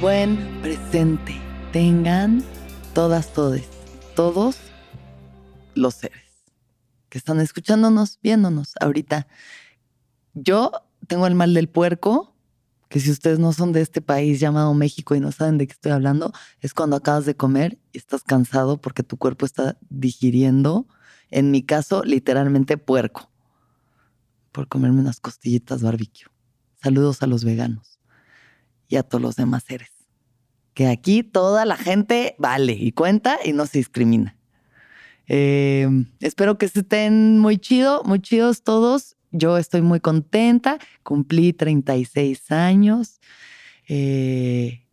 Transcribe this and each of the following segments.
Buen presente. Tengan todas, todes, todos los seres que están escuchándonos, viéndonos ahorita. Yo tengo el mal del puerco, que si ustedes no son de este país llamado México y no saben de qué estoy hablando, es cuando acabas de comer y estás cansado porque tu cuerpo está digiriendo, en mi caso, literalmente puerco, por comerme unas costillitas barbecue. Saludos a los veganos y a todos los demás seres. Que aquí toda la gente vale y cuenta y no se discrimina. Eh, espero que estén muy chido, muy chidos todos. Yo estoy muy contenta. Cumplí 36 años. Eh,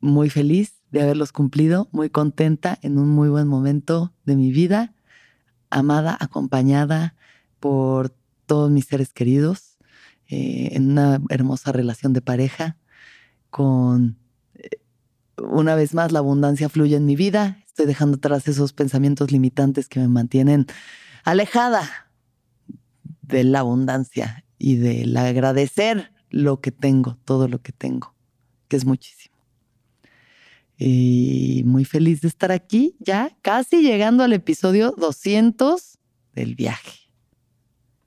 muy feliz de haberlos cumplido, muy contenta en un muy buen momento de mi vida, amada, acompañada por todos mis seres queridos, eh, en una hermosa relación de pareja con, eh, una vez más, la abundancia fluye en mi vida. Estoy dejando atrás esos pensamientos limitantes que me mantienen alejada de la abundancia y del agradecer lo que tengo, todo lo que tengo, que es muchísimo. Y muy feliz de estar aquí, ya casi llegando al episodio 200 del viaje.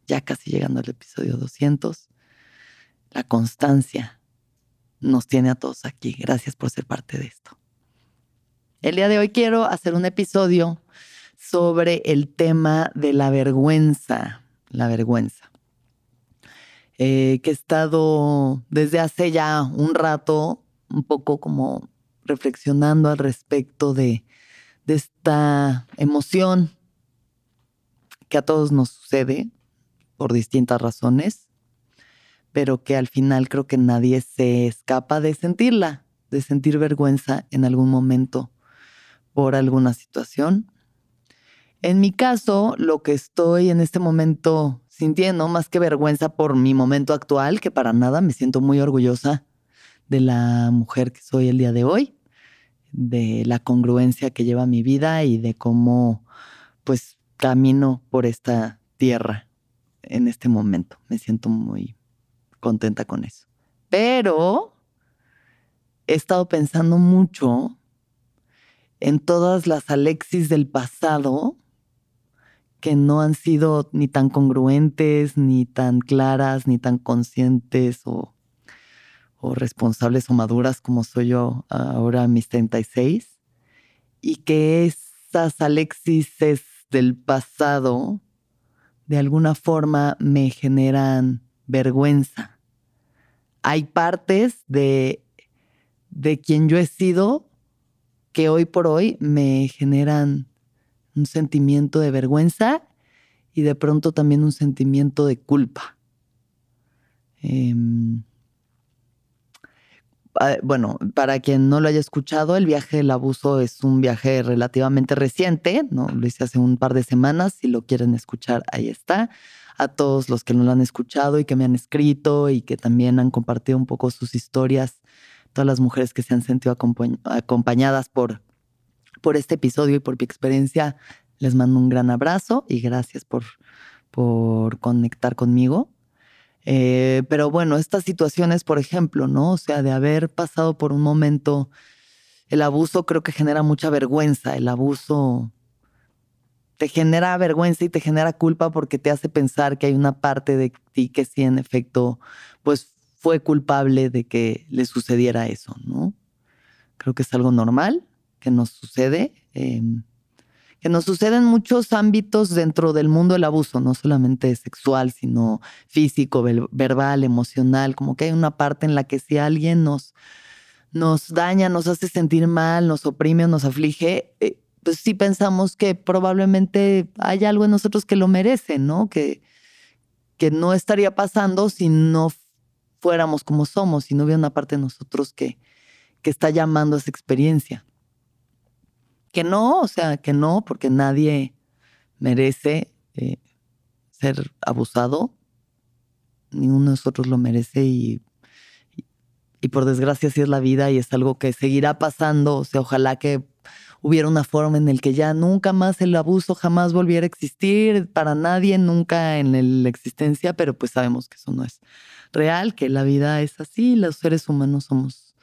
Ya casi llegando al episodio 200. La constancia, nos tiene a todos aquí. Gracias por ser parte de esto. El día de hoy quiero hacer un episodio sobre el tema de la vergüenza, la vergüenza, eh, que he estado desde hace ya un rato un poco como reflexionando al respecto de, de esta emoción que a todos nos sucede por distintas razones pero que al final creo que nadie se escapa de sentirla, de sentir vergüenza en algún momento por alguna situación. En mi caso, lo que estoy en este momento sintiendo, más que vergüenza por mi momento actual, que para nada me siento muy orgullosa de la mujer que soy el día de hoy, de la congruencia que lleva mi vida y de cómo pues camino por esta tierra en este momento. Me siento muy contenta con eso. Pero he estado pensando mucho en todas las Alexis del pasado que no han sido ni tan congruentes, ni tan claras, ni tan conscientes o, o responsables o maduras como soy yo ahora mis 36. Y que esas Alexis del pasado de alguna forma me generan vergüenza. Hay partes de, de quien yo he sido que hoy por hoy me generan un sentimiento de vergüenza y de pronto también un sentimiento de culpa. Em, bueno, para quien no lo haya escuchado, el viaje del abuso es un viaje relativamente reciente, ¿no? Lo hice hace un par de semanas, si lo quieren escuchar, ahí está a todos los que no lo han escuchado y que me han escrito y que también han compartido un poco sus historias, todas las mujeres que se han sentido acompañadas por, por este episodio y por mi experiencia, les mando un gran abrazo y gracias por, por conectar conmigo. Eh, pero bueno, estas situaciones, por ejemplo, ¿no? O sea, de haber pasado por un momento, el abuso creo que genera mucha vergüenza, el abuso te genera vergüenza y te genera culpa porque te hace pensar que hay una parte de ti que sí, en efecto, pues fue culpable de que le sucediera eso, ¿no? Creo que es algo normal que nos sucede, em, que nos sucede en muchos ámbitos dentro del mundo del abuso, no solamente sexual, sino físico, verbal, emocional, como que hay una parte en la que si alguien nos, nos daña, nos hace sentir mal, nos oprime o nos aflige, eh, pues sí pensamos que probablemente hay algo en nosotros que lo merece, ¿no? Que, que no estaría pasando si no fuéramos como somos, si no hubiera una parte de nosotros que, que está llamando a esa experiencia. Que no, o sea, que no, porque nadie merece eh, ser abusado, ninguno de nosotros lo merece y, y, por desgracia así es la vida y es algo que seguirá pasando, o sea, ojalá que hubiera una forma en el que ya nunca más el abuso jamás volviera a existir para nadie, nunca en la existencia, pero pues sabemos que eso no es real, que la vida es así, los seres humanos somos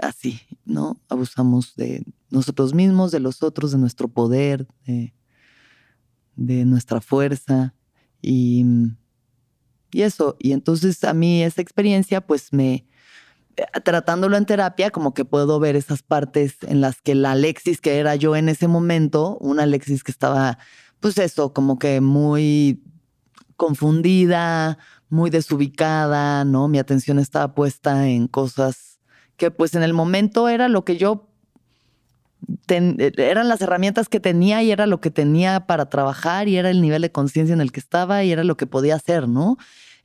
así, ¿no? Abusamos de nosotros mismos, de los otros, de nuestro poder, de, de nuestra fuerza y, y eso. Y entonces a mí esa experiencia pues me, tratándolo en terapia, como que puedo ver esas partes en las que la Alexis que era yo en ese momento, una Alexis que estaba, pues eso, como que muy confundida, muy desubicada, ¿no? Mi atención estaba puesta en cosas que pues en el momento era lo que yo eran las herramientas que tenía y era lo que tenía para trabajar y era el nivel de conciencia en el que estaba y era lo que podía hacer, ¿no?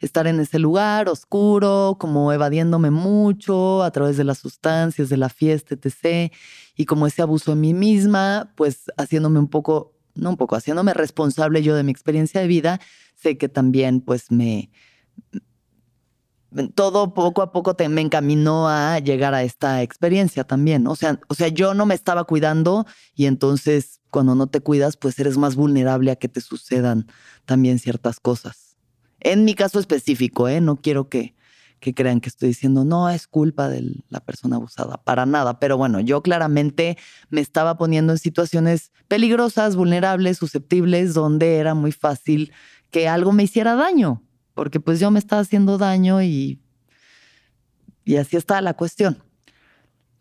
Estar en ese lugar oscuro, como evadiéndome mucho a través de las sustancias, de la fiesta, etc. Y como ese abuso en mí misma, pues haciéndome un poco, no un poco, haciéndome responsable yo de mi experiencia de vida, sé que también pues me, todo poco a poco te, me encaminó a llegar a esta experiencia también. O sea, o sea, yo no me estaba cuidando y entonces cuando no te cuidas, pues eres más vulnerable a que te sucedan también ciertas cosas. En mi caso específico, ¿eh? no quiero que, que crean que estoy diciendo, no, es culpa de la persona abusada, para nada. Pero bueno, yo claramente me estaba poniendo en situaciones peligrosas, vulnerables, susceptibles, donde era muy fácil que algo me hiciera daño porque pues yo me estaba haciendo daño y, y así está la cuestión.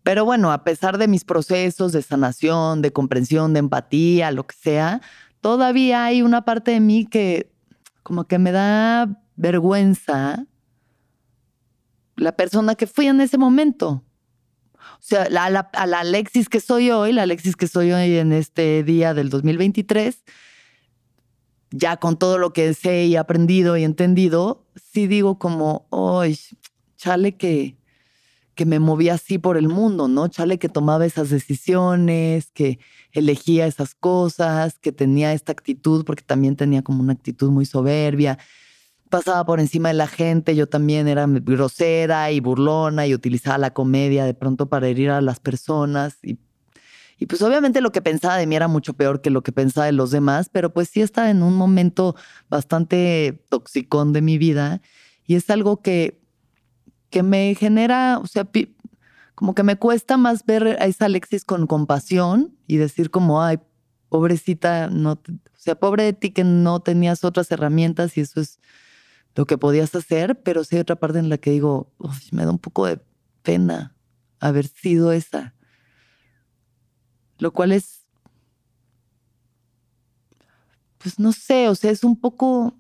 Pero bueno, a pesar de mis procesos de sanación, de comprensión, de empatía, lo que sea, todavía hay una parte de mí que como que me da vergüenza la persona que fui en ese momento. O sea, a la Alexis que soy hoy, la Alexis que soy hoy en este día del 2023, ya con todo lo que sé y aprendido y entendido, sí digo como, ¡ay, chale que, que me movía así por el mundo, ¿no? Chale que tomaba esas decisiones, que elegía esas cosas, que tenía esta actitud, porque también tenía como una actitud muy soberbia. Pasaba por encima de la gente, yo también era grosera y burlona y utilizaba la comedia de pronto para herir a las personas y y pues obviamente lo que pensaba de mí era mucho peor que lo que pensaba de los demás, pero pues sí estaba en un momento bastante toxicón de mi vida y es algo que, que me genera, o sea, como que me cuesta más ver a esa Alexis con compasión y decir como, ay, pobrecita, no, o sea, pobre de ti que no tenías otras herramientas y eso es lo que podías hacer, pero sí hay otra parte en la que digo, me da un poco de pena haber sido esa lo cual es, pues no sé, o sea, es un poco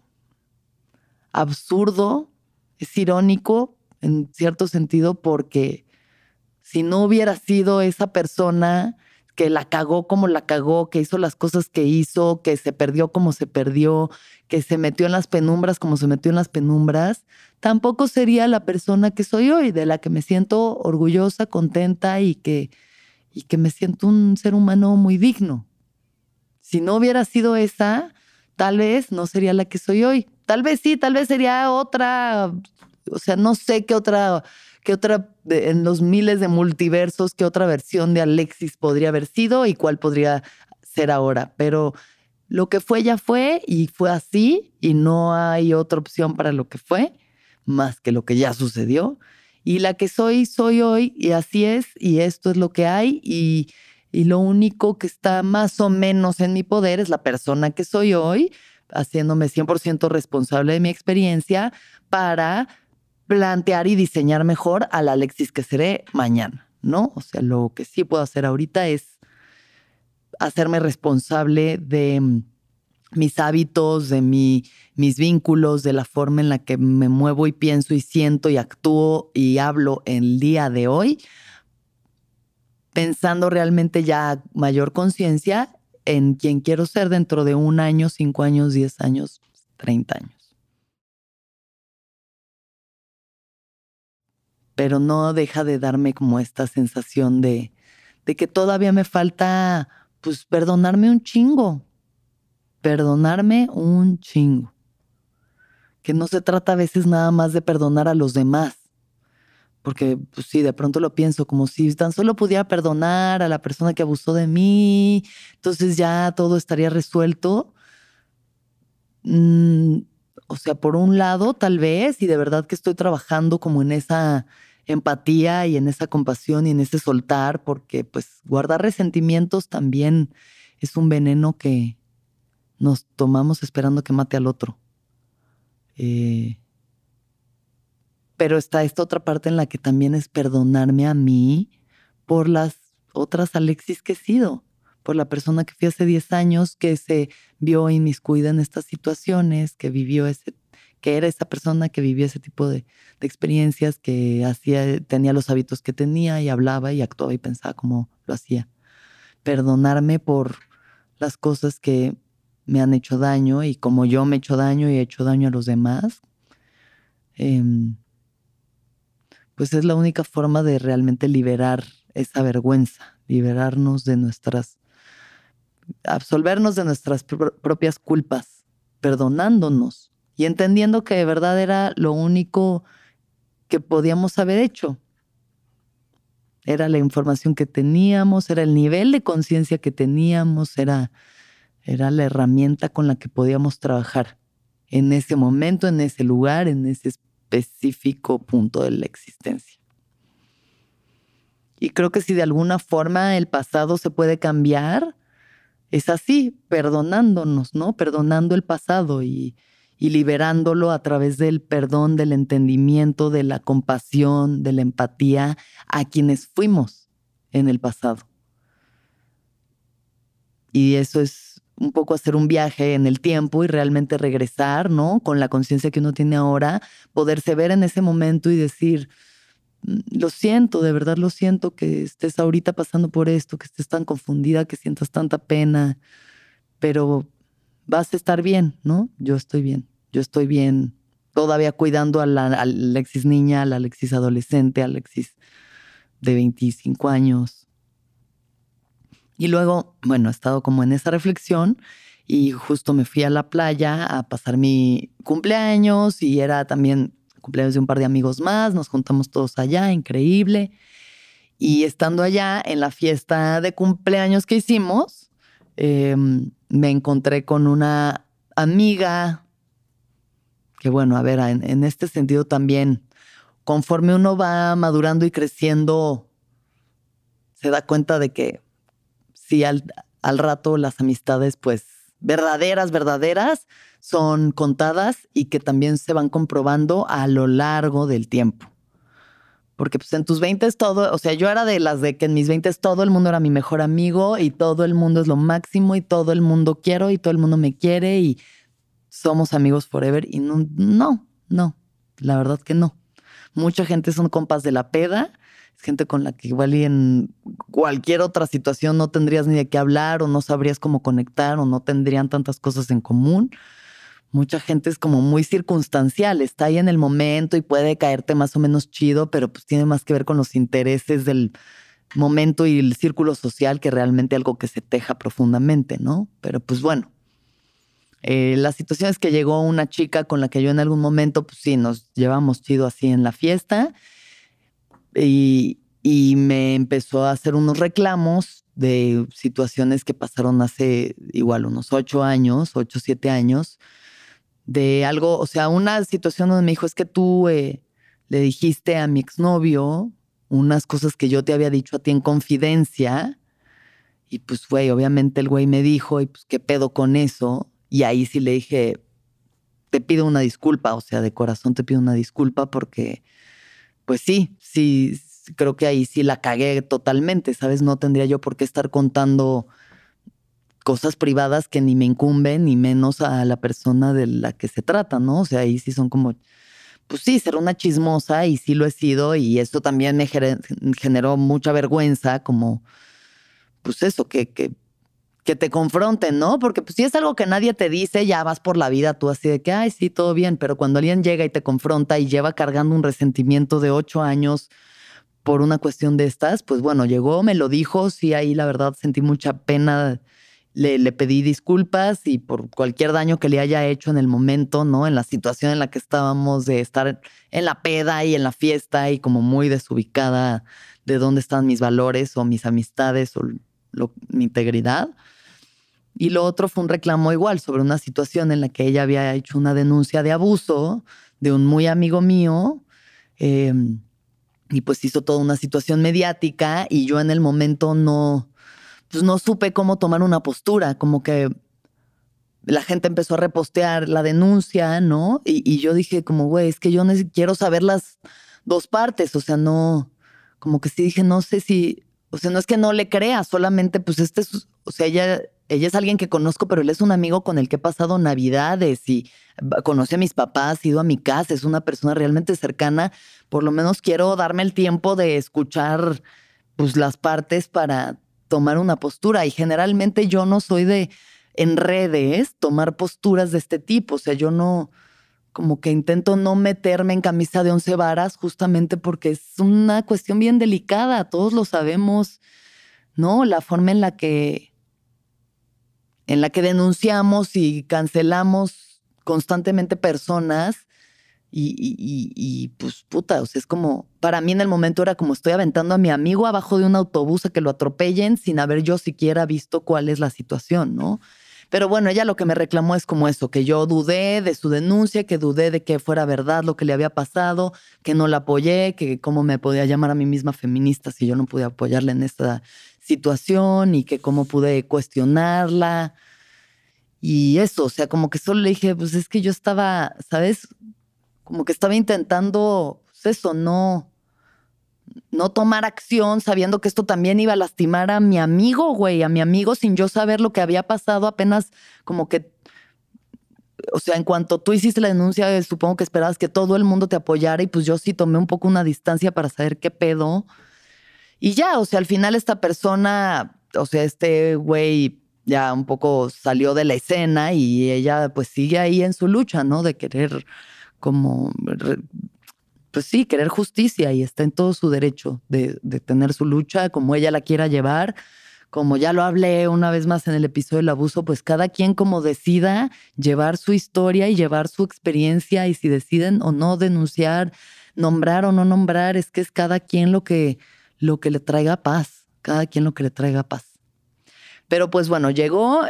absurdo, es irónico en cierto sentido porque si no hubiera sido esa persona que la cagó como la cagó, que hizo las cosas que hizo, que se perdió como se perdió, que se metió en las penumbras como se metió en las penumbras, tampoco sería la persona que soy hoy, de la que me siento orgullosa, contenta y que y que me siento un ser humano muy digno. Si no hubiera sido esa, tal vez no sería la que soy hoy. Tal vez sí, tal vez sería otra, o sea, no sé qué otra, qué otra, en los miles de multiversos, qué otra versión de Alexis podría haber sido y cuál podría ser ahora. Pero lo que fue ya fue y fue así y no hay otra opción para lo que fue más que lo que ya sucedió y la que soy, soy hoy y así es y esto es lo que hay y, y lo único que está más o menos en mi poder es la persona que soy hoy, haciéndome 100% responsable de mi experiencia para plantear y diseñar mejor a la Alexis que seré mañana, ¿no? O sea, lo que sí puedo hacer ahorita es hacerme responsable de mis hábitos, de mi, mis vínculos, de la forma en la que me muevo y pienso y siento y actúo y hablo el día de hoy, pensando realmente ya mayor conciencia en quién quiero ser dentro de un año, cinco años, diez años, treinta años. Pero no deja de darme como esta sensación de, de que todavía me falta, pues, perdonarme un chingo, perdonarme un chingo. Que no se trata a veces nada más de perdonar a los demás, porque pues sí, de pronto lo pienso como si tan solo pudiera perdonar a la persona que abusó de mí, entonces ya todo estaría resuelto. Mm, o sea, por un lado, tal vez, y de verdad que estoy trabajando como en esa empatía y en esa compasión y en ese soltar, porque pues guardar resentimientos también es un veneno que nos tomamos esperando que mate al otro. Eh, pero está esta otra parte en la que también es perdonarme a mí por las otras Alexis que he sido, por la persona que fui hace 10 años, que se vio inmiscuida en estas situaciones, que vivió ese, que era esa persona que vivió ese tipo de, experiencias, que hacía, tenía los hábitos que tenía y hablaba y actuaba y pensaba como lo hacía. Perdonarme por las cosas que me han hecho daño y como yo me he hecho daño y he hecho daño a los demás. Eh, pues es la única forma de realmente liberar esa vergüenza, liberarnos de nuestras, absolvernos de nuestras propias culpas, perdonándonos y entendiendo que de verdad era lo único que podíamos haber hecho. Era la información que teníamos, era el nivel de conciencia que teníamos, era, era la herramienta con la que podíamos trabajar en ese momento, en ese lugar, en ese específico punto de la existencia. Y creo que si de alguna forma el pasado se puede cambiar, es así, perdonándonos, ¿no? Perdonando el pasado y, liberándolo a través del perdón, del entendimiento, de la compasión, de la empatía a quienes fuimos en el pasado. Y eso es un poco hacer un viaje en el tiempo y realmente regresar, ¿no? Con la conciencia que uno tiene ahora, poderse ver en ese momento y decir, lo siento, de verdad lo siento que estés ahorita pasando por esto, que estés tan confundida, que sientas tanta pena, pero vas a estar bien, ¿no? Yo estoy bien, yo estoy bien, todavía cuidando a la, Alexis niña, a la Alexis adolescente, a Alexis de 25 años, y luego, bueno, he estado como en esa reflexión y justo me fui a la playa a pasar mi cumpleaños y era también cumpleaños de un par de amigos más, nos juntamos todos allá, increíble. Y estando allá en la fiesta de cumpleaños que hicimos, em, me encontré con una amiga que bueno, a ver, en, en este sentido también, conforme uno va madurando y creciendo, se da cuenta de que sí al, al rato las amistades, pues verdaderas, verdaderas, son contadas y que también se van comprobando a lo largo del tiempo. Porque pues en tus 20 es todo, o sea, yo era de las de que en mis 20 todo el mundo era mi mejor amigo y todo el mundo es lo máximo y todo el mundo quiero y todo el mundo me quiere y somos amigos forever y no, no, no, la verdad que no. Mucha gente son compas de la peda gente con la que igual y en cualquier otra situación no tendrías ni de qué hablar o no sabrías cómo conectar o no tendrían tantas cosas en común. Mucha gente es como muy circunstancial, está ahí en el momento y puede caerte más o menos chido, pero pues tiene más que ver con los intereses del momento y el círculo social que realmente algo que se teja profundamente, ¿no? Pero pues bueno, eh, la situación es que llegó una chica con la que yo en algún momento, pues sí, nos llevamos chido así en la fiesta y, me empezó a hacer unos reclamos de situaciones que pasaron hace igual unos ocho años, ocho, siete años, de algo, o sea, una situación donde me dijo, es que tú eh, le dijiste a mi exnovio unas cosas que yo te había dicho a ti en confidencia, y pues, güey, obviamente el güey me dijo, y pues, ¿qué pedo con eso? Y ahí sí le dije, te pido una disculpa, o sea, de corazón te pido una disculpa porque pues sí, sí, creo que ahí sí la cagué totalmente, ¿sabes? No tendría yo por qué estar contando cosas privadas que ni me incumben, ni menos a la persona de la que se trata, ¿no? O sea, ahí sí son como, pues sí, ser una chismosa y sí lo he sido y esto también me generó mucha vergüenza, como, pues eso, que, que, te confronten, ¿no? Porque pues, si es algo que nadie te dice, ya vas por la vida tú así de que, ay, sí, todo bien, pero cuando alguien llega y te confronta y lleva cargando un resentimiento de ocho años por una cuestión de estas, pues bueno, llegó, me lo dijo, sí, ahí la verdad sentí mucha pena, le, pedí disculpas y por cualquier daño que le haya hecho en el momento, ¿no? En la situación en la que estábamos de estar en la peda y en la fiesta y como muy desubicada de dónde están mis valores o mis amistades o mi integridad. Y lo otro fue un reclamo igual sobre una situación en la que ella había hecho una denuncia de abuso de un muy amigo mío. Em, y pues hizo toda una situación mediática y yo en el momento no, pues no supe cómo tomar una postura, como que la gente empezó a repostear la denuncia, ¿no? Y, y yo dije como, güey, es que yo quiero saber las dos partes, o sea, no, como que sí dije, no sé si, o sea, no es que no le crea, solamente pues este es, o sea, ella, ella es alguien que conozco, pero él es un amigo con el que he pasado navidades y conoce a mis papás, ido a mi casa, es una persona realmente cercana. Por lo menos quiero darme el tiempo de escuchar pues las partes para tomar una postura. Y generalmente yo no soy de en redes tomar posturas de este tipo. O sea, yo no, como que intento no meterme en camisa de once varas justamente porque es una cuestión bien delicada, todos lo sabemos, ¿no? La forma en la que en la que denunciamos y cancelamos constantemente personas y, y, y, pues puta, o sea, es como, para mí en el momento era como estoy aventando a mi amigo abajo de un autobús a que lo atropellen sin haber yo siquiera visto cuál es la situación, ¿no? Pero bueno, ella lo que me reclamó es como eso, que yo dudé de su denuncia, que dudé de que fuera verdad lo que le había pasado, que no la apoyé, que cómo me podía llamar a mí misma feminista si yo no pude apoyarla en esta situación y que cómo pude cuestionarla. Y eso, o sea, como que solo le dije, pues es que yo estaba, ¿sabes? Como que estaba intentando, pues eso, no, no tomar acción sabiendo que esto también iba a lastimar a mi amigo, güey, a mi amigo sin yo saber lo que había pasado, apenas como que, o sea, en cuanto tú hiciste la denuncia, supongo que esperabas que todo el mundo te apoyara y pues yo sí tomé un poco una distancia para saber qué pedo. Y ya, o sea, al final esta persona, o sea, este güey ya un poco salió de la escena y ella pues sigue ahí en su lucha, ¿no? De querer como pues sí, querer justicia y está en todo su derecho de, tener su lucha como ella la quiera llevar. Como ya lo hablé una vez más en el episodio del abuso, pues cada quien como decida llevar su historia y llevar su experiencia y si deciden o no denunciar, nombrar o no nombrar, es que es cada quien lo que, lo que le traiga paz, cada quien lo que le traiga paz. Pero pues bueno, llegó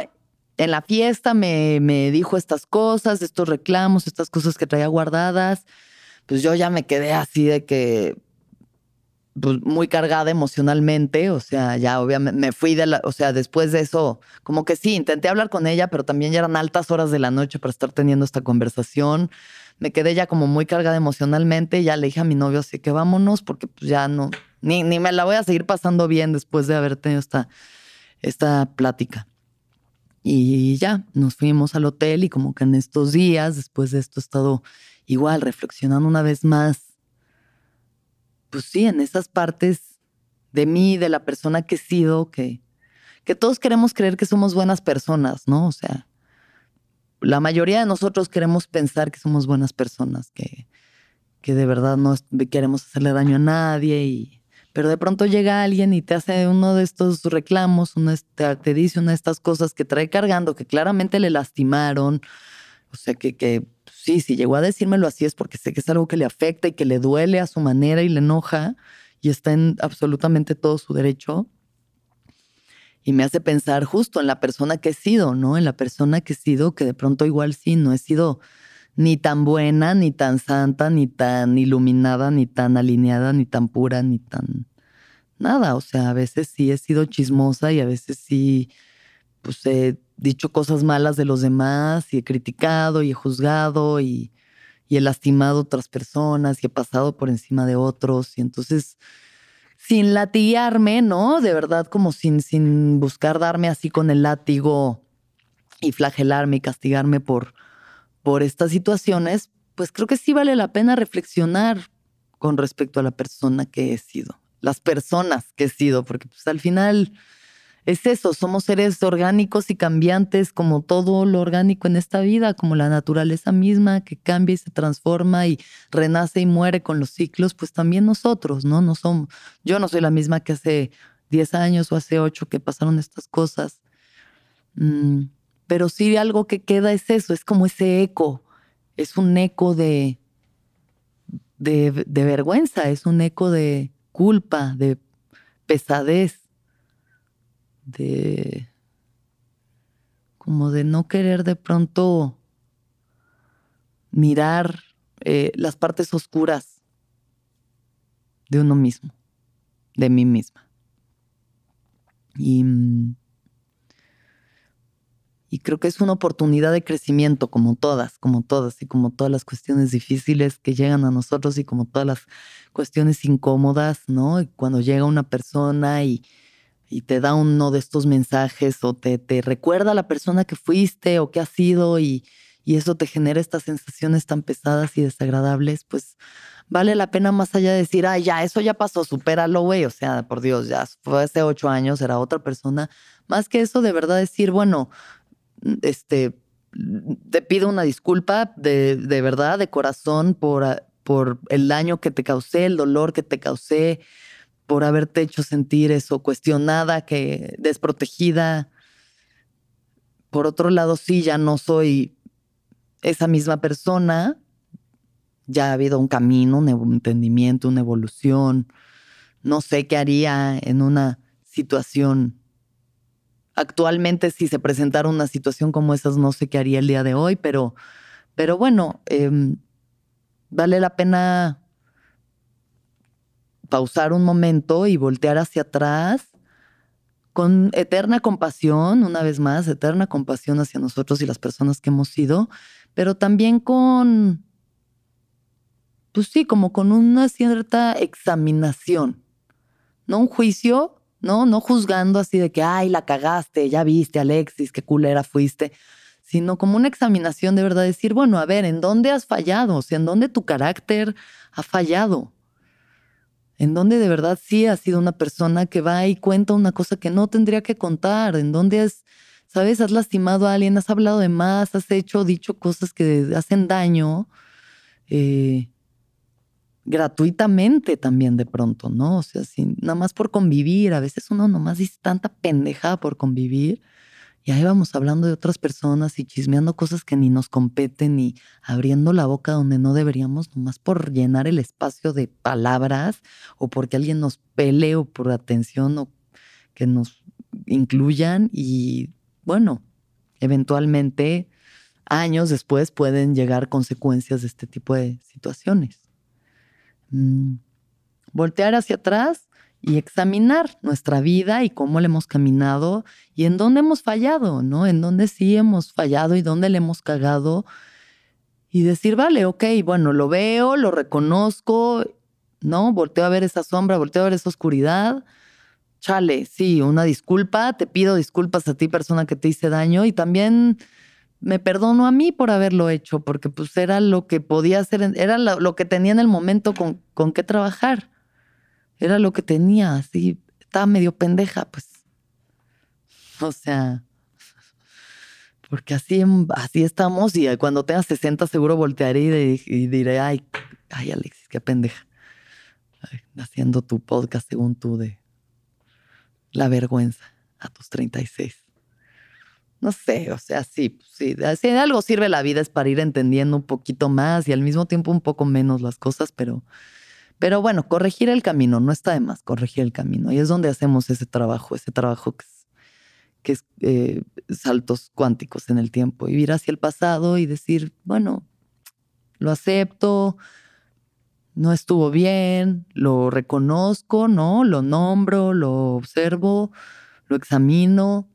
en la fiesta, me, me dijo estas cosas, estos reclamos, estas cosas que traía guardadas pues yo ya me quedé así de que pues, muy cargada emocionalmente, o sea, ya obviamente me fui de la, o sea, después de eso, como que sí, intenté hablar con ella, pero también ya eran altas horas de la noche para estar teniendo esta conversación. Me quedé ya como muy cargada emocionalmente, ya le dije a mi novio así que vámonos porque pues ya no, ni, ni me la voy a seguir pasando bien después de haber tenido esta, esta plática. Y ya, nos fuimos al hotel y como que en estos días, después de esto, he estado igual reflexionando una vez más, pues sí, en esas partes de mí, de la persona que he sido, que, que todos queremos creer que somos buenas personas, ¿no? O sea, la mayoría de nosotros queremos pensar que somos buenas personas, que, que de verdad no queremos hacerle daño a nadie y pero de pronto llega alguien y te hace uno de estos reclamos, uno te, te, dice una de estas cosas que trae cargando, que claramente le lastimaron, o sea, que, que sí, si llegó a decírmelo así es porque sé que es algo que le afecta y que le duele a su manera y le enoja y está en absolutamente todo su derecho. Y me hace pensar justo en la persona que he sido, ¿no? En la persona que he sido, que de pronto igual sí, no he sido ni tan buena, ni tan santa, ni tan iluminada, ni tan alineada, ni tan pura, ni tan nada. O sea, a veces sí he sido chismosa y a veces sí, pues he dicho cosas malas de los demás y he criticado y he juzgado y, he lastimado a otras personas y he pasado por encima de otros y entonces sin latigarme, ¿no? De verdad como sin, sin buscar darme así con el látigo y flagelarme y castigarme por, por estas situaciones, pues creo que sí vale la pena reflexionar con respecto a la persona que he sido, las personas que he sido, porque pues al final es eso, somos seres orgánicos y cambiantes como todo lo orgánico en esta vida, como la naturaleza misma que cambia y se transforma y renace y muere con los ciclos, pues también nosotros, ¿no? No somos, yo no soy la misma que hace 10 años o hace 8 que pasaron estas cosas. Mm, pero sí algo que queda es eso, es como ese eco, es un eco de, de, vergüenza, es un eco de culpa, de pesadez de como de no querer de pronto mirar eh, las partes oscuras de uno mismo, de mí misma. Y, y creo que es una oportunidad de crecimiento, como todas, como todas, y como todas las cuestiones difíciles que llegan a nosotros y como todas las cuestiones incómodas, ¿no? cuando llega una persona y, y te da uno de estos mensajes o te, te recuerda a la persona que fuiste o que has sido y, y eso te genera estas sensaciones tan pesadas y desagradables, pues vale la pena más allá de decir, ah, ya, eso ya pasó, supéralo, güey. O sea, por Dios, ya fue hace ocho años, era otra persona. Más que eso, de verdad decir, bueno, este, te pido una disculpa de, de verdad, de corazón, por, por el daño que te causé, el dolor que te causé, por haberte hecho sentir eso, cuestionada, que desprotegida. Por otro lado, sí, ya no soy esa misma persona, ya ha habido un camino, un entendimiento, una evolución. No sé qué haría en una situación. Actualmente, si se presentara una situación como esas, no sé qué haría el día de hoy, pero, pero bueno, em, vale la pena pausar un momento y voltear hacia atrás con eterna compasión, una vez más, eterna compasión hacia nosotros y las personas que hemos sido, pero también con, pues sí, como con una cierta examinación, no un juicio, no, no juzgando así de que, ay, la cagaste, ya viste, Alexis, qué culera fuiste, sino como una examinación de verdad, decir, bueno, a ver, ¿en dónde has fallado? O sea, ¿en dónde tu carácter ha fallado? en donde de verdad sí has sido una persona que va y cuenta una cosa que no tendría que contar, en donde has, sabes, has lastimado a alguien, has hablado de más, has hecho, dicho cosas que hacen daño, eh, gratuitamente también de pronto, ¿no? O sea, sin, nada más por convivir, a veces uno nomás dice tanta pendeja por convivir y ahí vamos hablando de otras personas y chismeando cosas que ni nos competen y abriendo la boca donde no deberíamos, nomás por llenar el espacio de palabras o porque alguien nos pele o por atención o que nos incluyan. Y bueno, eventualmente, años después pueden llegar consecuencias de este tipo de situaciones. Mm, voltear hacia atrás y examinar nuestra vida y cómo le hemos caminado y en dónde hemos fallado, ¿no? En dónde sí hemos fallado y dónde le hemos cagado. Y decir, vale, ok, bueno, lo veo, lo reconozco, ¿no? Volteo a ver esa sombra, volteo a ver esa oscuridad. Chale, sí, una disculpa, te pido disculpas a ti, persona que te hice daño, y también me perdono a mí por haberlo hecho, porque pues era lo que podía hacer, era lo, que tenía en el momento con, con qué trabajar. Era lo que tenía, así, estaba medio pendeja, pues. O sea, porque así, así estamos y cuando tenga 60 seguro voltearé y, diré, ay, ay Alexis, qué pendeja. haciendo tu podcast según tú de la vergüenza a tus 36. No sé, o sea, sí, sí, si algo sirve la vida es para ir entendiendo un poquito más y al mismo tiempo un poco menos las cosas, pero pero bueno, corregir el camino, no está de más corregir el camino. Y es donde hacemos ese trabajo, ese trabajo que es, eh, saltos cuánticos en el tiempo. Y ir hacia el pasado y decir, bueno, lo acepto, no estuvo bien, lo reconozco, ¿no? Lo nombro, lo observo, lo examino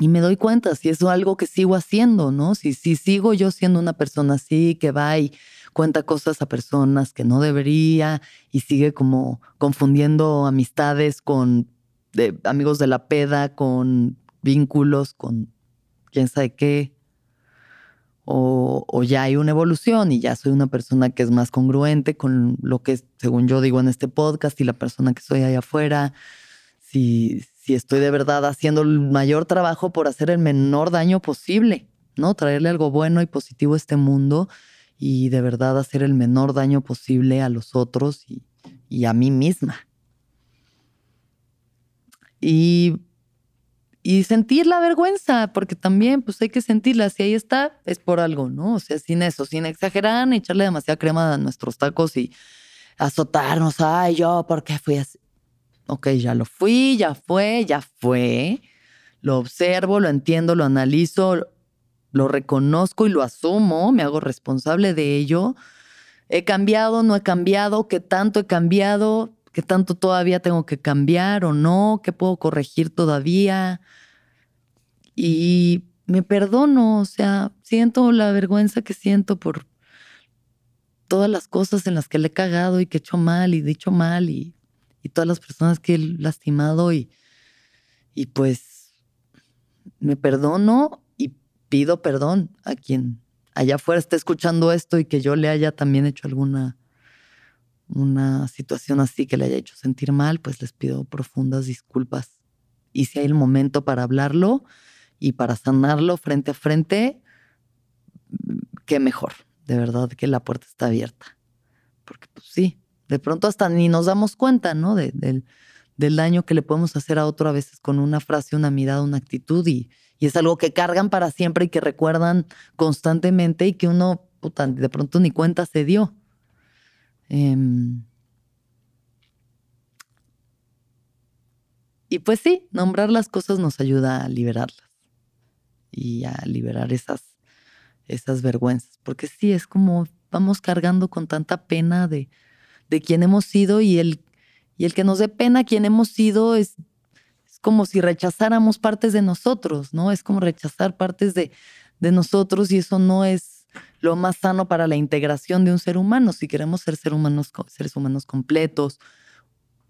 y me doy cuenta si es algo que sigo haciendo, ¿no? Si, si sigo yo siendo una persona así que va y cuenta cosas a personas que no debería y sigue como confundiendo amistades con amigos de la peda, con vínculos, con quién sabe qué. O, o, ya hay una evolución y ya soy una persona que es más congruente con lo que, según yo digo en este podcast y la persona que soy allá afuera. Si, si estoy de verdad haciendo el mayor trabajo por hacer el menor daño posible, ¿no? Traerle algo bueno y positivo a este mundo y de verdad hacer el menor daño posible a los otros y, a mí misma. Y, y sentir la vergüenza, porque también pues hay que sentirla. Si ahí está, es por algo, ¿no? O sea, sin eso, sin exagerar, ni echarle demasiada crema a nuestros tacos y azotarnos. Ay, yo, ¿por qué fui así? Ok, ya lo fui, ya fue, ya fue. Lo observo, lo entiendo, lo analizo, lo reconozco y lo asumo, me hago responsable de ello. He cambiado, no he cambiado, qué tanto he cambiado, qué tanto todavía tengo que cambiar o no, qué puedo corregir todavía. Y me perdono, o sea, siento la vergüenza que siento por todas las cosas en las que le he cagado y que he hecho mal y dicho mal y, y todas las personas que he lastimado y, y pues me perdono y pido perdón a quien allá afuera esté escuchando esto y que yo le haya también hecho alguna una situación así que le haya hecho sentir mal, pues les pido profundas disculpas. Y si hay el momento para hablarlo y para sanarlo frente a frente, qué mejor. De verdad que la puerta está abierta. Porque pues sí, de pronto hasta ni nos damos cuenta, ¿no? del, del daño que le podemos hacer a otro a veces con una frase, una mirada, una actitud y, y es algo que cargan para siempre y que recuerdan constantemente y que uno puta, de pronto ni cuenta se dio. Em, y pues sí, nombrar las cosas nos ayuda a liberarlas y a liberar esas, esas vergüenzas, porque sí, es como vamos cargando con tanta pena de, de quién hemos sido y el, y el que nos dé pena quién hemos sido es, es como si rechazáramos partes de nosotros, ¿no? Es como rechazar partes de, de nosotros y eso no es lo más sano para la integración de un ser humano. Si queremos ser humanos, seres humanos completos,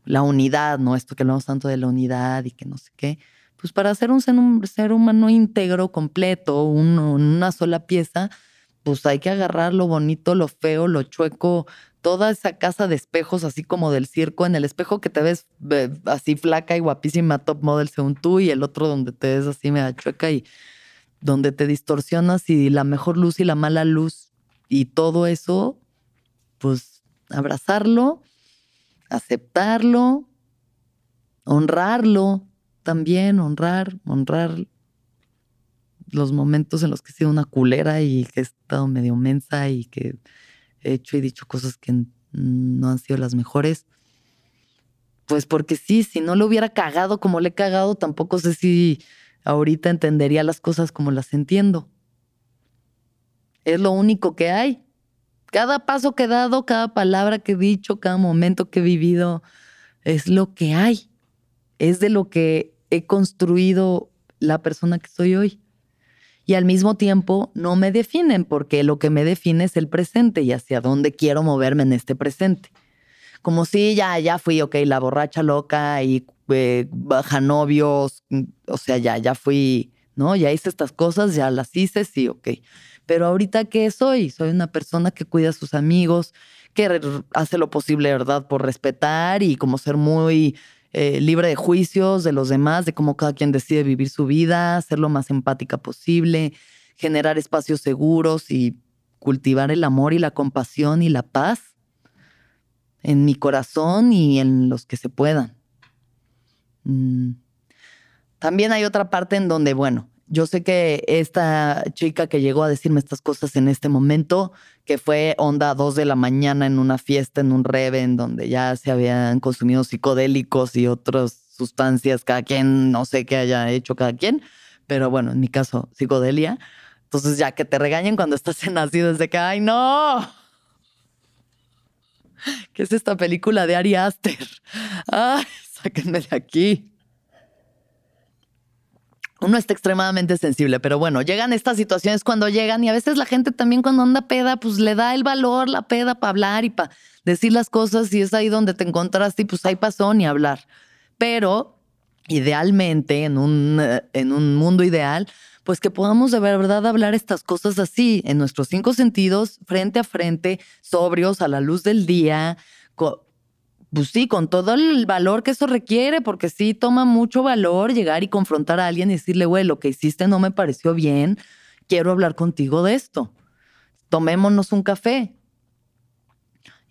la unidad, ¿no? Esto que hablamos tanto de la unidad y que no sé qué. Pues para ser un ser, humano íntegro, completo, una sola pieza, pues hay que agarrar lo bonito, lo feo, lo chueco, toda esa casa de espejos, así como del circo, en el espejo que te ves así flaca y guapísima, top model según tú, y el otro donde te ves así media chueca y donde te distorsionas y la mejor luz y la mala luz y todo eso, pues abrazarlo, aceptarlo, honrarlo también, honrar, honrar los momentos en los que he sido una culera y que he estado medio mensa y que he hecho y dicho cosas que no han sido las mejores. Pues porque sí, si no lo hubiera cagado como le he cagado, tampoco sé si ahorita entendería las cosas como las entiendo. Es lo único que hay. Cada paso que he dado, cada palabra que he dicho, cada momento que he vivido, es lo que hay. Es de lo que he construido la persona que soy hoy. Y al mismo tiempo no me definen porque lo que me define es el presente y hacia dónde quiero moverme en este presente. Como si ya, ya fui, ok, la borracha loca y eh, baja novios, o sea, ya, ya fui, ¿no? Ya hice estas cosas, ya las hice, sí, ok. Pero ahorita, ¿qué soy? Soy una persona que cuida a sus amigos, que hace lo posible, ¿verdad? Por respetar y como ser muy eh, libre de juicios de los demás, de cómo cada quien decide vivir su vida, ser lo más empática posible, generar espacios seguros y cultivar el amor y la compasión y la paz en mi corazón y en los que se puedan. Mm. También hay otra parte en donde, bueno, yo sé que esta chica que llegó a decirme estas cosas en este momento, que fue onda a dos de la mañana en una fiesta, en un reve, en donde ya se habían consumido psicodélicos y otras sustancias, cada quien, no sé qué haya hecho cada quien, pero bueno, en mi caso, psicodelia. Entonces ya que te regañen cuando estás en nacido desde que, ay, no. ¿Qué es esta película de Ari Aster? Ay, sáquenme de aquí. Uno está extremadamente sensible, pero bueno, llegan estas situaciones cuando llegan y a veces la gente también cuando anda peda, pues le da el valor la peda para hablar y para decir las cosas y es ahí donde te encontraste y pues ahí pasó ni hablar. Pero idealmente, en un, en un mundo ideal, pues que podamos de verdad hablar estas cosas así, en nuestros cinco sentidos, frente a frente, sobrios, a la luz del día, pues sí, con todo el valor que eso requiere, porque sí toma mucho valor llegar y confrontar a alguien y decirle, güey, lo que hiciste no me pareció bien, quiero hablar contigo de esto. Tomémonos un café.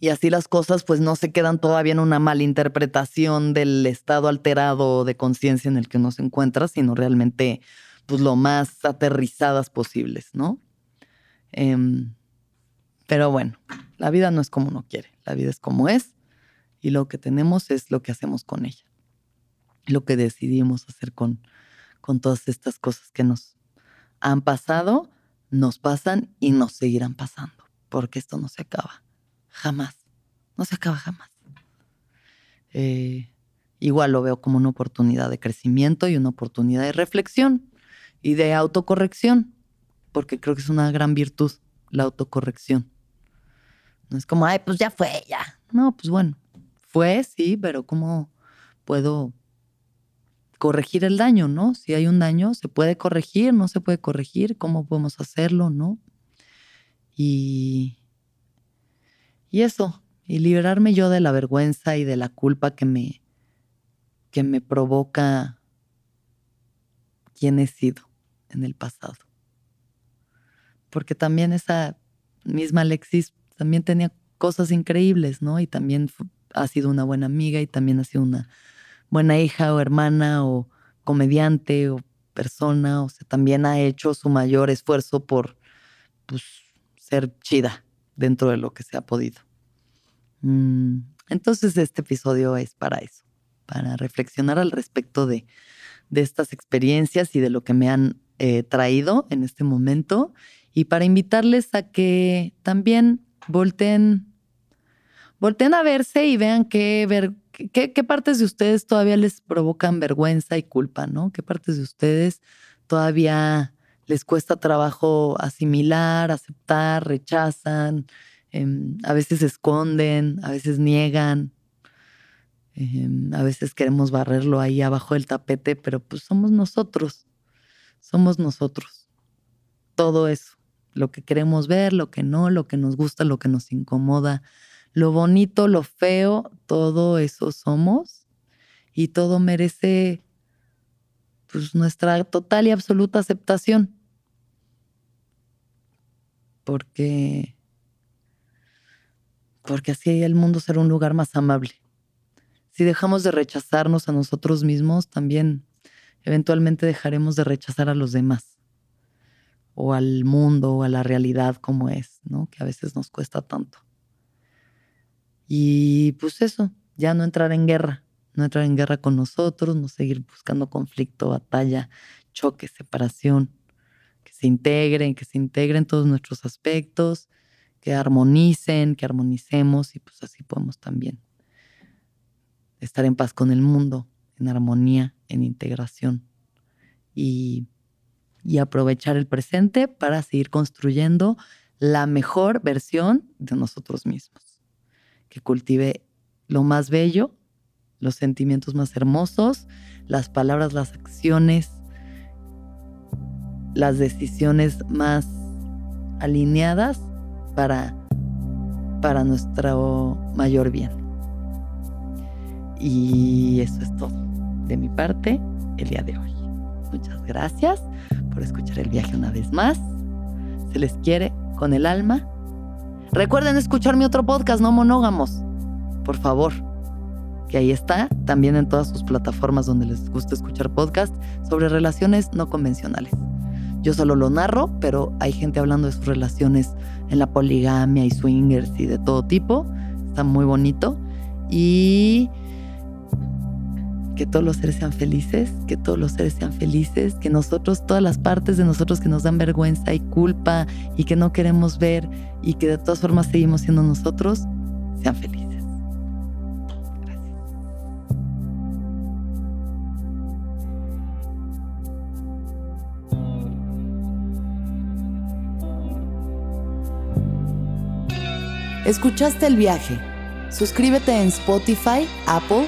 Y así las cosas pues no se quedan todavía en una mala interpretación del estado alterado de conciencia en el que uno se encuentra, sino realmente pues lo más aterrizadas posibles, ¿no? Em, pero bueno, la vida no es como uno quiere, la vida es como es y lo que tenemos es lo que hacemos con ella, lo que decidimos hacer con, con todas estas cosas que nos han pasado, nos pasan y nos seguirán pasando, porque esto no se acaba, jamás, no se acaba jamás. Eh, igual lo veo como una oportunidad de crecimiento y una oportunidad de reflexión y de autocorrección, porque creo que es una gran virtud la autocorrección. No es como, ay, pues ya fue, ya. No, pues bueno, fue, sí, pero ¿cómo puedo corregir el daño, no? Si hay un daño, ¿se puede corregir? ¿No se puede corregir? ¿Cómo podemos hacerlo, no? Y, y eso, y liberarme yo de la vergüenza y de la culpa que me, que me provoca quién he sido en el pasado. Porque también esa misma Alexis también tenía cosas increíbles, ¿no? Y también ha sido una buena amiga y también ha sido una buena hija o hermana o comediante o persona, o sea, también ha hecho su mayor esfuerzo por pues, ser chida dentro de lo que se ha podido. Mm, entonces este episodio es para eso, para reflexionar al respecto de, de estas experiencias y de lo que me han eh, traído en este momento y para invitarles a que también volteen volteen a verse y vean qué, ver, qué, qué partes de ustedes todavía les provocan vergüenza y culpa, ¿no? ¿Qué partes de ustedes todavía les cuesta trabajo asimilar, aceptar, rechazan, em, a veces esconden, a veces niegan, em, a veces queremos barrerlo ahí abajo del tapete, pero pues somos nosotros, somos nosotros. Todo eso, lo que queremos ver, lo que no, lo que nos gusta, lo que nos incomoda, lo bonito, lo feo, todo eso somos y todo merece pues, nuestra total y absoluta aceptación. Porque, porque así el mundo será un lugar más amable. Si dejamos de rechazarnos a nosotros mismos, también eventualmente dejaremos de rechazar a los demás o al mundo o a la realidad como es, ¿no? Que a veces nos cuesta tanto. Y pues eso, ya no entrar en guerra, no entrar en guerra con nosotros, no seguir buscando conflicto, batalla, choque, separación, que se integren, que se integren todos nuestros aspectos, que armonicen, que armonicemos y pues así podemos también estar en paz con el mundo, en armonía, en integración y, y aprovechar el presente para seguir construyendo la mejor versión de nosotros mismos que cultive lo más bello, los sentimientos más hermosos, las palabras, las acciones, las decisiones más alineadas para, para nuestro mayor bien. Y eso es todo de mi parte el día de hoy. Muchas gracias por escuchar el viaje una vez más. Se les quiere con el alma Recuerden escuchar mi otro podcast, No Monógamos. Por favor. Que ahí está, también en todas sus plataformas donde les gusta escuchar podcast sobre relaciones no convencionales. Yo solo lo narro, pero hay gente hablando de sus relaciones en la poligamia y swingers y de todo tipo. Está muy bonito. Y que todos los seres sean felices, que todos los seres sean felices, que nosotros, todas las partes de nosotros que nos dan vergüenza y culpa y que no queremos ver y que de todas formas seguimos siendo nosotros, sean felices. ¿Escuchaste el viaje? Suscríbete en Spotify, Apple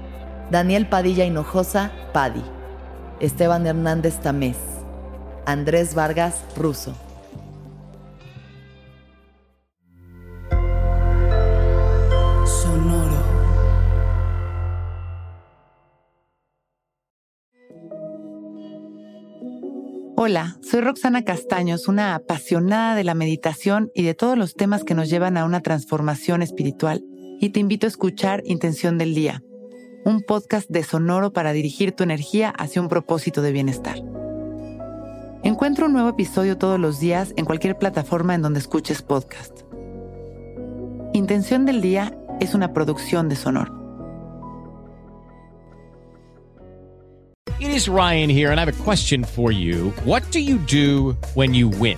Daniel Padilla Hinojosa, Padi, Esteban Hernández Tamés, Andrés Vargas Russo. Hola, soy Roxana Castaños, una apasionada de la meditación y de todos los temas que nos llevan a una transformación espiritual, y te invito a escuchar Intención del Día, un podcast de Sonoro para dirigir tu energía hacia un propósito de bienestar. Encuentro un nuevo episodio todos los días en cualquier plataforma en donde escuches podcast. Intención del Día es una producción de Sonoro. It is Ryan here, and I have a question for you. What do you do when you win?